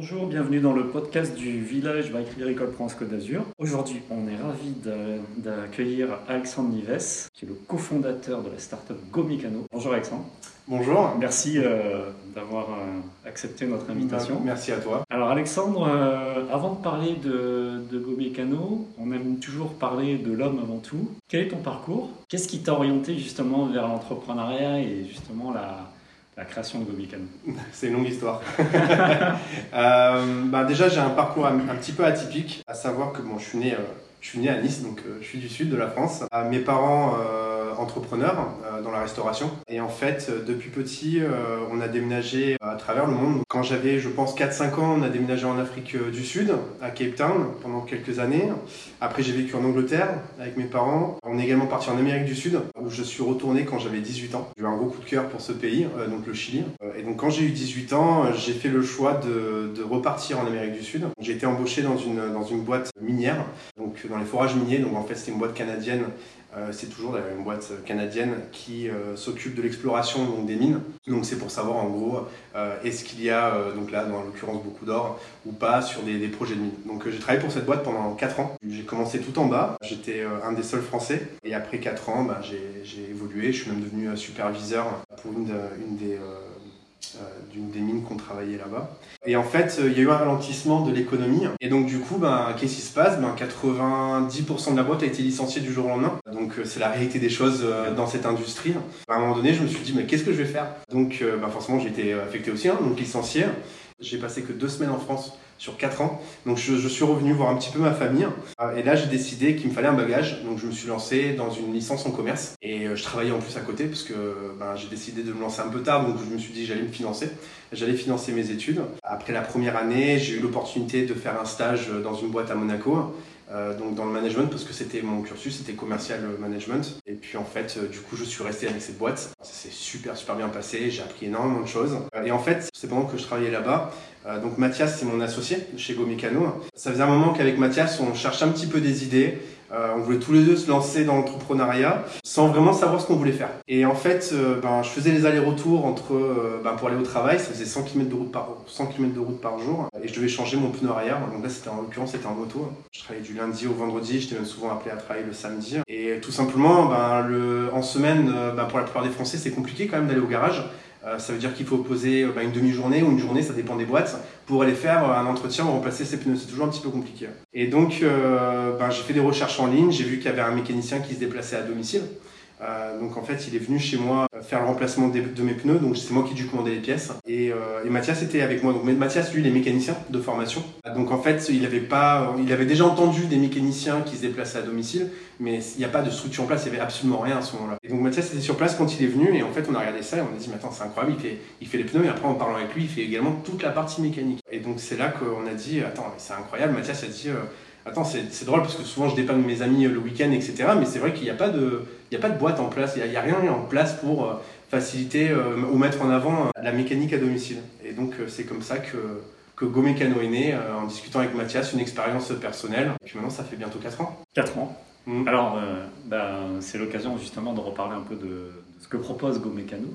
Bonjour, bienvenue dans le podcast du village by École France Côte d'Azur. Aujourd'hui, on est ravi d'accueillir Alexandre Nives, qui est le cofondateur de la startup GoMécano. Bonjour Alexandre. Bonjour. Merci euh, d'avoir euh, accepté notre invitation. Merci à toi. Alors Alexandre, euh, avant de parler de, de GoMécano, on aime toujours parler de l'homme avant tout. Quel est ton parcours? Qu'est-ce qui t'a orienté justement vers l'entrepreneuriat et justement la, la création de GoMécano C'est une longue histoire. euh, bah déjà, j'ai un parcours un, petit peu atypique, à savoir que bon, je, suis né, je suis né à Nice, donc je suis du sud de la France. mes parents entrepreneur euh, dans la restauration. Et en fait, euh, depuis petit, euh, on a déménagé à travers le monde. Quand j'avais, je pense, 4-5 ans, on a déménagé en Afrique du Sud, à Cape Town, pendant quelques années. Après, j'ai vécu en Angleterre avec mes parents. On est également parti en Amérique du Sud, où je suis retourné quand j'avais 18 ans. J'ai eu un gros coup de cœur pour ce pays, donc le Chili. Et donc, quand j'ai eu 18 ans, j'ai fait le choix de, de repartir en Amérique du Sud. J'ai été embauché dans une, dans une boîte minière, donc dans les forages miniers. Donc, en fait, c'était une boîte canadienne c'est toujours une boîte canadienne qui euh, s'occupe de l'exploration des mines. Donc c'est pour savoir en gros euh, est-ce qu'il y a donc là dans l'occurrence beaucoup d'or ou pas sur des, projets de mines. Donc j'ai travaillé pour cette boîte pendant 4 ans. J'ai commencé tout en bas, j'étais un des seuls français et après 4 ans bah, j'ai évolué, je suis même devenu superviseur pour une, une des euh, d'une des mines qu'on travaillait là-bas. Et en fait, euh, il y a eu un ralentissement de l'économie. Et donc, du coup, ben, qu'est-ce qui se passe? Ben, 90% de la boîte a été licenciée du jour au lendemain. Donc, euh, c'est la réalité des choses dans cette industrie. À un moment donné, je me suis dit, mais qu'est-ce que je vais faire? Donc, ben, forcément, j'ai été affecté aussi, hein, donc licencié. J'ai passé que deux semaines en France sur 4 ans. Donc je, suis revenu voir un petit peu ma famille. Euh, et là, j'ai décidé qu'il me fallait un bagage. Donc je me suis lancé dans une licence en commerce. Et euh, je travaillais en plus à côté parce que ben, j'ai décidé de me lancer un peu tard. Donc je me suis dit j'allais me financer. J'allais financer mes études. Après la première année, j'ai eu l'opportunité de faire un stage dans une boîte à Monaco. Euh, donc dans le management parce que c'était mon cursus, c'était commercial management. Et puis en fait, du coup, je suis resté avec cette boîte. Ça s'est super super bien passé, j'ai appris énormément de choses. et en fait, c'est pendant que je travaillais là-bas euh, donc Mathias, c'est mon associé chez GoMécano. Ça faisait un moment qu'avec Mathias, on cherchait un petit peu des idées. Euh, on voulait tous les deux se lancer dans l'entrepreneuriat sans vraiment savoir ce qu'on voulait faire. Et en fait, euh, ben, je faisais les allers-retours entre ben, pour aller au travail, ça faisait 100 km de route par 100 km de route par jour, et je devais changer mon pneu arrière. Donc là, c'était en l'occurrence, c'était en moto. Je travaillais du lundi au vendredi, j'étais même souvent appelé à travailler le samedi. Et tout simplement, ben, le, en semaine, ben, pour la plupart des Français, c'est compliqué quand même d'aller au garage. Euh, ça veut dire qu'il faut poser euh, bah, une demi-journée ou une journée, ça dépend des boîtes, pour aller faire euh, un entretien ou remplacer ses pneus. C'est toujours un petit peu compliqué. Et donc, bah, j'ai fait des recherches en ligne, j'ai vu qu'il y avait un mécanicien qui se déplaçait à domicile. Euh, donc en fait, il est venu chez moi euh, faire le remplacement de mes pneus, donc c'est moi qui ai dû commander les pièces. Et, euh, et, Mathias était avec moi. Donc Mathias, lui, il est mécanicien de formation. Donc en fait, il avait pas, il avait déjà entendu des mécaniciens qui se déplaçaient à domicile, mais il n'y a pas de structure en place, il n'y avait absolument rien à ce moment-là. Et donc Mathias était sur place quand il est venu, et en fait, on a regardé ça et on a dit, mais attends, c'est incroyable, il fait, il fait les pneus, et après en parlant avec lui, il fait également toute la partie mécanique. Et donc c'est là qu'on a dit, attends, c'est incroyable. Mathias a dit Attends, c'est drôle parce que souvent je dépanne mes amis le week-end, etc. Mais c'est vrai qu'il n'y a, pas de, a pas de boîte en place, il n'y a, rien en place pour euh, faciliter euh, ou mettre en avant euh, la mécanique à domicile. Et donc c'est comme ça que, que Mécano est né, en discutant avec Mathias, une expérience personnelle. Et puis maintenant ça fait bientôt 4 ans. 4 ans. Mm. Alors, ben, c'est l'occasion justement de reparler un peu de, ce que propose GoMécano,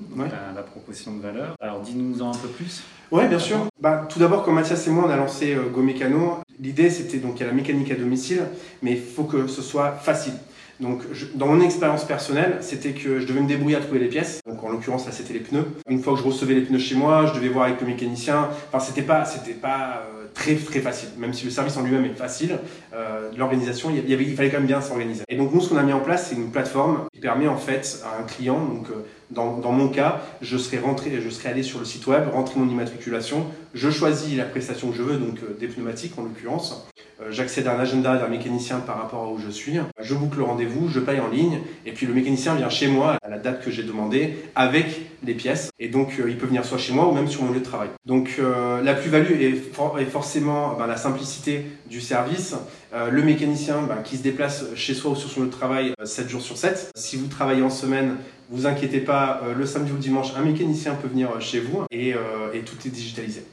la, proposition de valeur. Alors, dis-nous-en un peu plus. Oui, bien sûr. Bah, tout d'abord, quand Mathias et moi, on a lancé euh, GoMécano, l'idée, c'était donc, il y a la mécanique à domicile, mais il faut que ce soit facile. Donc, dans mon expérience personnelle, c'était que je devais me débrouiller à trouver les pièces. Donc, en l'occurrence, là, c'était les pneus. Une fois que je recevais les pneus chez moi, je devais voir avec le mécanicien. Enfin, c'était pas, c'était pas euh, très très facile. Même si le service en lui-même est facile, euh, l'organisation, il, il fallait quand même bien s'organiser. Et donc nous, ce qu'on a mis en place, c'est une plateforme qui permet en fait à un client, donc euh, dans, dans, mon cas, je serais rentré, je serais allé sur le site web, rentrer mon immatriculation, je choisis la prestation que je veux, donc euh, des pneumatiques en l'occurrence. Euh, j'accède à un agenda d'un mécanicien par rapport à où je suis. Je boucle le rendez-vous, je paye en ligne, et puis le mécanicien vient chez moi à la date que j'ai demandé avec les pièces. Et donc euh, il peut venir soit chez moi ou même sur mon lieu de travail. Donc la plus-value est, forcément ben, la simplicité du service. le mécanicien ben, qui se déplace chez soi ou sur son lieu de travail 7 jours sur 7. Si vous travaillez en semaine, vous inquiétez pas, euh, le samedi ou le dimanche, un mécanicien peut venir euh, chez vous et, euh, et tout est digitalisé.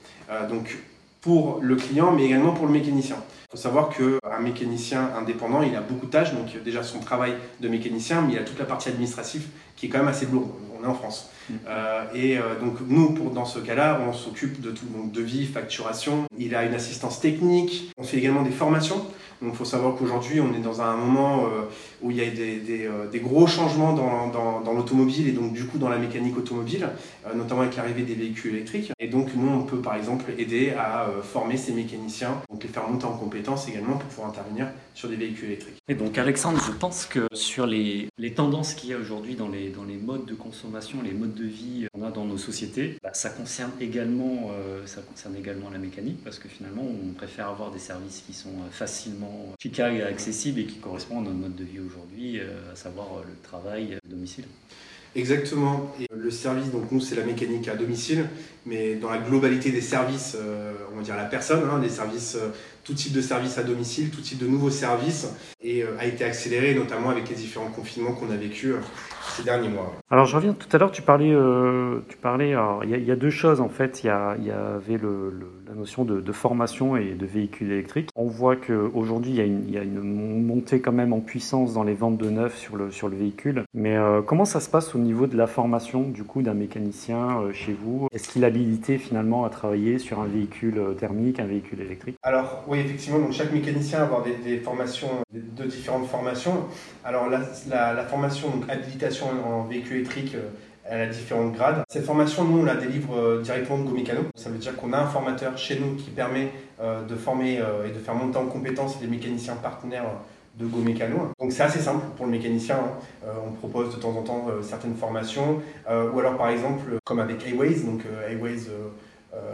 donc pour le client, mais également pour le mécanicien. Il faut savoir qu'un mécanicien indépendant, il a beaucoup de tâches, donc déjà son travail de mécanicien, mais il a toute la partie administrative qui est quand même assez lourde. on est en France. Mm. et donc nous, pour, dans ce cas-là, on s'occupe de tout, donc devis, facturation. Il a une assistance technique. On fait également des formations. Donc il faut savoir qu'aujourd'hui, on est dans un moment euh, où il y a des, des, euh, gros changements dans, l'automobile et donc du coup dans la mécanique automobile, euh, notamment avec l'arrivée des véhicules électriques. Et donc nous, on peut par exemple aider à former ces mécaniciens, donc les faire monter en compétences également pour pouvoir intervenir sur des véhicules électriques. Et donc Alexandre, je pense que sur les, les tendances qu'il y a aujourd'hui dans les, dans les modes de consommation, les modes de vie qu'on a dans nos sociétés, bah, ça, concerne également, ça concerne également la mécanique parce que finalement, on préfère avoir des services qui sont facilement efficace et accessible et qui correspond à notre mode de vie aujourd'hui, euh, à savoir euh, le travail à domicile. Exactement. Le service, donc nous, c'est la mécanique à domicile, mais dans la globalité des services, euh, on va dire la personne, hein, des services, tout type de services à domicile, tout type de nouveaux services, et a été accéléré notamment avec les différents confinements qu'on a vécu ces derniers mois. Alors je reviens tout à l'heure, tu parlais, tu parlais, il y, a deux choses en fait, il y, y avait la notion de, formation et de véhicules électriques. On voit qu'aujourd'hui, il, il, y a une montée quand même en puissance dans les ventes de neufs sur le, sur le véhicule. Mais euh, comment ça se passe au niveau de la formation du coup d'un mécanicien euh, chez vous Est-ce qu'il est habilité finalement à travailler sur un véhicule euh, thermique, un véhicule électrique? Alors oui, effectivement, donc chaque mécanicien va avoir des, formations, de différentes formations. Alors la, formation, habilitation en véhicule électrique, elle a différents grades. Cette formation, nous, on la délivre euh, directement de GoMécano. Ça veut dire qu'on a un formateur chez nous qui permet euh, de former euh, et de faire monter en compétence les mécaniciens partenaires de GoMécano. Donc c'est assez simple pour le mécanicien. Hein. on propose de temps en temps certaines formations. ou alors par exemple, comme avec Aways, donc Aways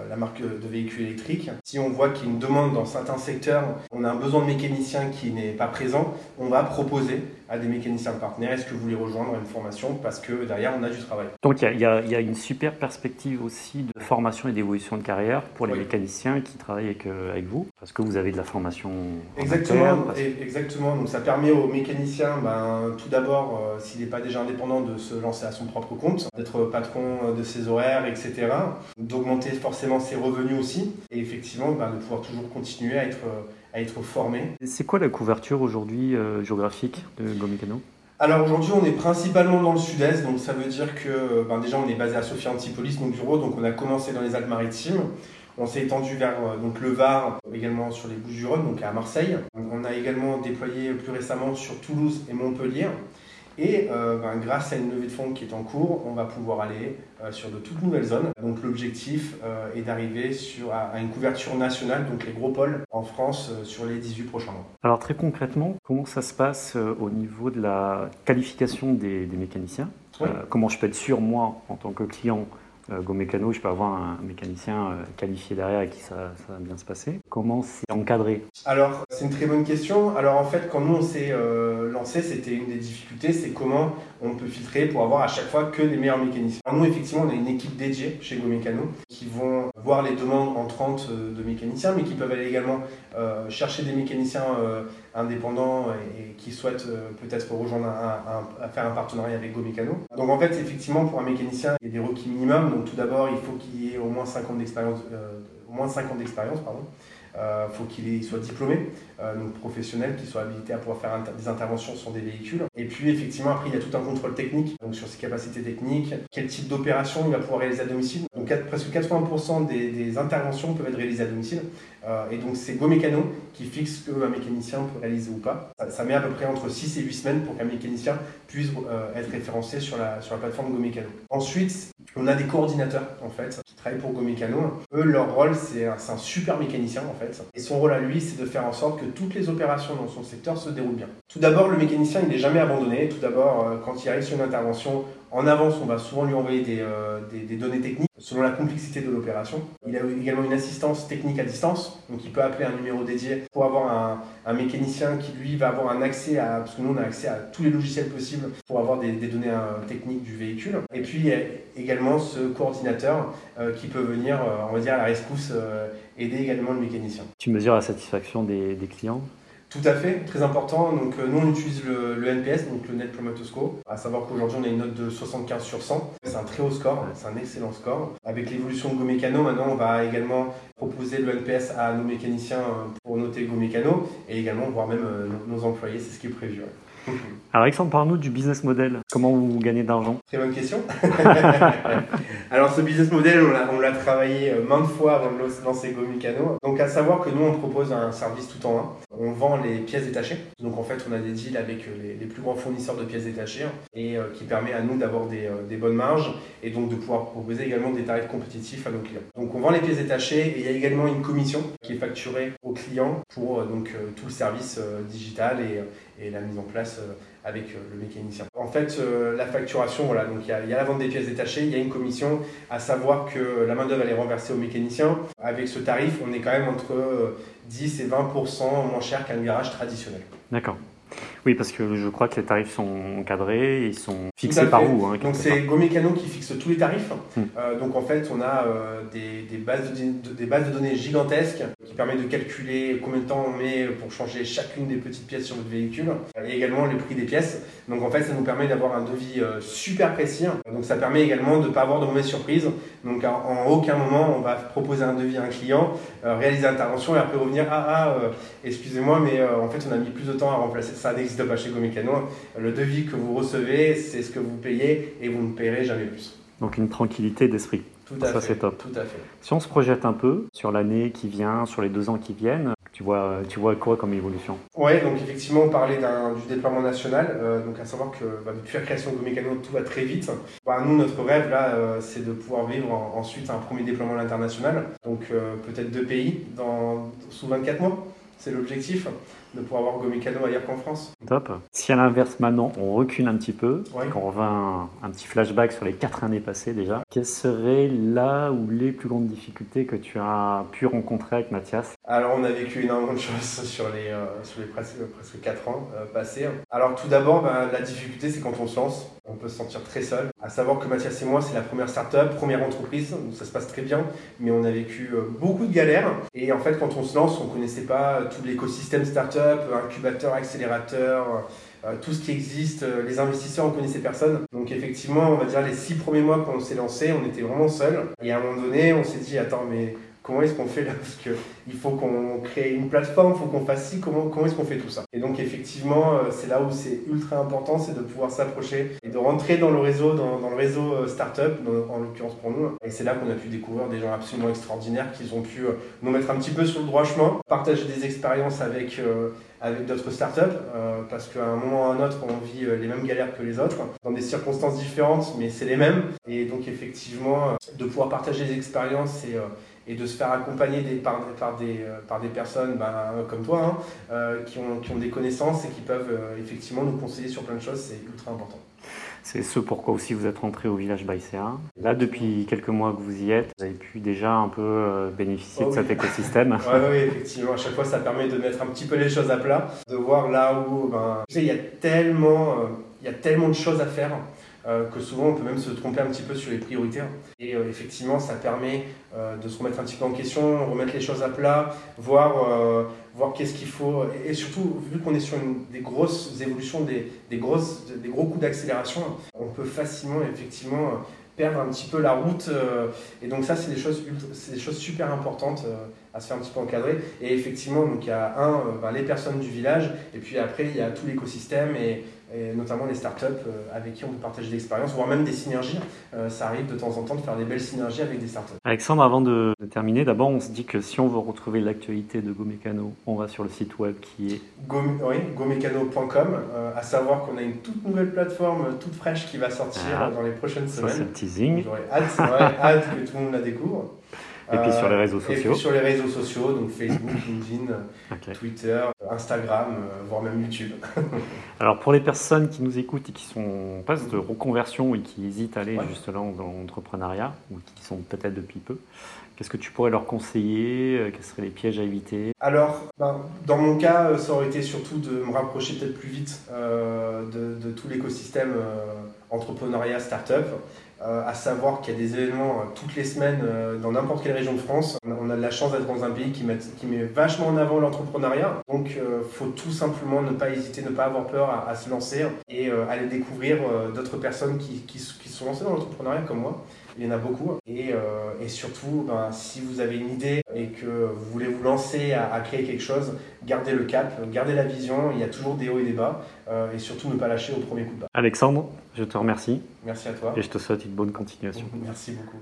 la marque de véhicules électriques. Si on voit qu'il y a une demande dans certains secteurs, on a un besoin de mécanicien qui n'est pas présent, on va proposer à des mécaniciens partenaires, est-ce que vous voulez rejoindre une formation parce que derrière on a du travail? Donc il y, y, a une super perspective aussi de formation et d'évolution de carrière pour les mécaniciens qui travaillent avec, euh, avec, vous, parce que vous avez de la formation. Exactement, exactement. Donc ça permet aux mécaniciens, ben, tout d'abord, euh, s'il n'est pas déjà indépendant, de se lancer à son propre compte, d'être patron de ses horaires, etc. D'augmenter forcément ses revenus aussi, et effectivement ben, de pouvoir toujours continuer à être à être formé. C'est quoi la couverture aujourd'hui euh, géographique de Gomicano? Alors aujourd'hui, on est principalement dans le sud-est, donc ça veut dire que ben, déjà on est basé à Sophia Antipolis, donc du donc on a commencé dans les Alpes-Maritimes. On s'est étendu vers euh, donc, le Var, également sur les Bouches-du-Rhône, donc à Marseille. On a également déployé plus récemment sur Toulouse et Montpellier. Et euh, ben, grâce à une levée de fonds qui est en cours, on va pouvoir aller euh, sur de toutes nouvelles zones. Donc l'objectif euh, est d'arriver à, à, une couverture nationale, donc les gros pôles en France sur les 18 prochains mois. Alors très concrètement, comment ça se passe au niveau de la qualification des, des mécaniciens? Comment je peux être sûr, moi, en tant que client, Go Mécano, je peux avoir un mécanicien euh, qualifié derrière et qui ça, va bien se passer. Comment c'est encadré? Alors, c'est une très bonne question. Alors, en fait, quand nous on s'est euh, lancé, c'était une des difficultés, c'est comment on peut filtrer pour avoir à chaque fois que les meilleurs mécaniciens. Alors, nous, effectivement, on a une équipe dédiée chez Go Mécano qui vont voir les demandes entrantes de mécaniciens, mais qui peuvent aller également chercher des mécaniciens indépendants et, qui souhaitent peut-être rejoindre à faire un partenariat avec Go Mécano. Donc, en fait, effectivement, pour un mécanicien, il y a des requis minimums tout d'abord, il faut qu'il y ait au moins 5 ans d'expérience, euh, au moins 5 ans d'expérience, pardon. Euh, faut qu'il soit diplômé, euh, donc professionnel, qu'il soit habilité à pouvoir faire des interventions sur des véhicules. Et puis effectivement, après, il y a tout un contrôle technique, donc sur ses capacités techniques, quel type d'opération il va pouvoir réaliser à domicile. Donc presque 80% des, interventions peuvent être réalisées à domicile. Euh, et donc c'est GoMécano qui fixe ce qu'un mécanicien peut réaliser ou pas. Ça, met à peu près entre 6 et 8 semaines pour qu'un mécanicien puisse être référencé sur la, sur la plateforme GoMécano. Ensuite, on a des coordinateurs en fait qui travaillent pour GoMécano. Eux, leur rôle, c'est un, super mécanicien en fait. Et son rôle à lui, c'est de faire en sorte que toutes les opérations dans son secteur se déroulent bien. Tout d'abord, le mécanicien, il n'est jamais abandonné. Tout d'abord, euh, quand il arrive sur une intervention, en avance, on va souvent lui envoyer euh, des, données techniques selon la complexité de l'opération. Il a également une assistance technique à distance, donc il peut appeler un numéro dédié pour avoir un, mécanicien qui lui va avoir un accès à, parce que nous on a accès à tous les logiciels possibles pour avoir des, données euh, techniques du véhicule. Et puis il y a également ce coordinateur euh, qui peut venir, on va dire, à la rescousse, aider également le mécanicien. Tu mesures la satisfaction des clients? Tout à fait, très important. Donc, euh, nous, on utilise le, NPS, donc le Net Promoter Score. À savoir qu'aujourd'hui, on a une note de 75 sur 100. C'est un très haut score, c'est un excellent score. Avec l'évolution de GoMécano, maintenant, on va également proposer le NPS à nos mécaniciens euh, pour noter GoMécano et également, voire même euh, nos employés. C'est ce qui est prévu. Alors Alexandre, parle-nous du business model. Comment vous gagnez d'argent? Très bonne question. Alors ce business model, on l'a travaillé maintes fois avant de lancer Gomicano. Donc à savoir que nous, on propose un service tout en un. On vend les pièces détachées. Donc en fait, on a des deals avec euh, les, plus grands fournisseurs de pièces détachées et euh, qui permet à nous d'avoir des, des, bonnes marges et donc de pouvoir proposer également des tarifs compétitifs à nos clients. Donc on vend les pièces détachées et il y a également une commission qui est facturée aux clients pour donc tout le service digital et la mise en place avec euh, le mécanicien. En fait, euh, la facturation, voilà, donc il y, a la vente des pièces détachées, il y a une commission, à savoir que la main-d'œuvre est renversée au mécanicien. Avec ce tarif, on est quand même entre 10 euh, et 20% moins cher qu'un garage traditionnel. D'accord. Oui, parce que je crois que les tarifs sont encadrés, ils sont fixés par vous. Hein, donc c'est GoMécano qui fixe tous les tarifs. Hmm. Euh, donc en fait, on a euh, des, bases de, des bases de données gigantesques qui permettent de calculer combien de temps on met pour changer chacune des petites pièces sur votre véhicule et également le prix des pièces. Donc en fait, ça nous permet d'avoir un devis euh, super précis. Donc ça permet également de ne pas avoir de mauvaises surprises. Donc en, aucun moment, on va proposer un devis à un client, réaliser l'intervention et après revenir ah ah excusez-moi mais en fait on a mis plus de temps à remplacer ça n'existe pas chez Gomicano. Le devis que vous recevez, c'est ce que vous payez et vous ne payerez jamais plus. Donc une tranquillité d'esprit. Tout à ça, c'est top. Tout à fait. Si on se projette un peu sur l'année qui vient, sur les deux ans qui viennent, tu vois, tu vois quoi comme évolution? Oui, donc effectivement, on parlait du déploiement national. Euh, donc à savoir que bah, depuis la création de Gomicano, tout va très vite. Bah, nous, notre rêve là, euh, c'est de pouvoir vivre ensuite un premier déploiement à l'international. Donc euh, peut-être deux pays dans, sous 24 mois. C'est l'objectif de pouvoir avoir Gomicano ailleurs qu'en France. Top. Si à l'inverse maintenant on recule un petit peu, qu'on revient un, un, petit flashback sur les quatre années passées déjà, quelles seraient là ou les plus grandes difficultés que tu as pu rencontrer avec Mathias? Alors on a vécu énormément de choses sur les, euh, sur les presque, presque 4 ans euh, passés. Alors tout d'abord, ben, la difficulté c'est quand on se lance, on peut se sentir très seul. À savoir que Mathias et moi c'est la première start-up, première entreprise, donc ça se passe très bien, mais on a vécu euh, beaucoup de galères. Et en fait quand on se lance, on connaissait pas tout l'écosystème start-up incubateur, accélérateur, euh, tout ce qui existe, euh, les investisseurs, on connaissait personne. Donc effectivement, on va dire les six premiers mois quand on s'est lancé, on était vraiment seul. Et à un moment donné, on s'est dit, attends, mais comment est-ce qu'on fait là Parce qu'il faut qu'on crée une plateforme, il faut qu'on fasse ci, comment, comment est-ce qu'on fait tout ça? Et donc effectivement, euh, c'est là où c'est ultra important, c'est de pouvoir s'approcher et de rentrer dans le réseau, dans, le réseau startup, en l'occurrence pour nous. Et c'est là qu'on a pu découvrir des gens absolument extraordinaires qui ont pu euh, nous mettre un petit peu sur le droit chemin, partager des expériences avec euh, d'autres startups, parce qu'à un moment ou à un autre, on vit les mêmes galères que les autres, dans des circonstances différentes, mais c'est les mêmes. Et donc, effectivement, de pouvoir partager des expériences et, et de se faire accompagner des, par, par, des, euh, par des personnes ben, comme toi, hein, euh, qui, ont, qui, ont, des connaissances et qui peuvent euh, effectivement nous conseiller sur plein de choses, c'est ultra important. C'est ce pourquoi aussi vous êtes rentré au village Baïséa. Là, depuis quelques mois que vous y êtes, vous avez pu déjà un peu bénéficier de oh cet écosystème. Oui, oui, effectivement. À chaque fois, ça permet de mettre un petit peu les choses à plat, de voir là où ben, tu sais, il, y a tellement, il y a tellement de choses à faire. Euh, que souvent on peut même se tromper un petit peu sur les priorités. Et euh, effectivement, ça permet euh, de se remettre un petit peu en question, remettre les choses à plat, voir, voir qu'est-ce qu'il faut. Et, surtout, vu qu'on est sur des grosses évolutions, des, des, grosses, des gros coups d'accélération, on peut facilement, effectivement, perdre un petit peu la route. et donc ça, c'est des des choses super importantes à se faire un petit peu encadrer. Et effectivement, donc il y a un, ben, les personnes du village, et puis après il y a tout l'écosystème et et notamment les startups euh, avec qui on peut partager l'expérience, voire même des synergies. Euh, ça arrive de temps en temps de faire des belles synergies avec des startups. Alexandre, avant de, terminer, d'abord on se dit que si on veut retrouver l'actualité de GoMécano, on va sur le site web qui est Go, oui, gomecano.com, euh, à savoir qu'on a une toute nouvelle plateforme toute fraîche qui va sortir ah, dans les prochaines semaines. C'est teasing. J'aurais hâte, hâte que tout le monde la découvre. Et puis sur les réseaux sociaux. Et puis sur les réseaux sociaux, donc Facebook, LinkedIn, Twitter, Instagram, euh, voire même YouTube. Alors pour les personnes qui nous écoutent et qui sont en phase de reconversion et qui hésitent à aller juste là dans l'entrepreneuriat, ou qui sont peut-être depuis peu, Qu'est-ce que tu pourrais leur conseiller euh, Quels seraient les pièges à éviter? Alors, ben, dans mon cas, euh, ça aurait été surtout de me rapprocher peut-être plus vite de, de, tout l'écosystème entrepreneuriat, start-up. Euh, à savoir qu'il y a des événements euh, toutes les semaines euh, dans n'importe quelle région de France. On a de la chance d'être dans un pays qui met, vachement en avant l'entrepreneuriat. Donc il faut tout simplement ne pas hésiter, ne pas avoir peur à, se lancer et aller découvrir d'autres personnes qui, qui, qui, sont lancées dans l'entrepreneuriat comme moi il y en a beaucoup. Et, et surtout, ben, si vous avez une idée et que vous voulez vous lancer à, à, créer quelque chose, gardez le cap, gardez la vision, il y a toujours des hauts et des bas, et surtout ne pas lâcher au premier coup de bas. Alexandre, je te remercie. Merci à toi. Et je te souhaite une bonne continuation. Merci beaucoup.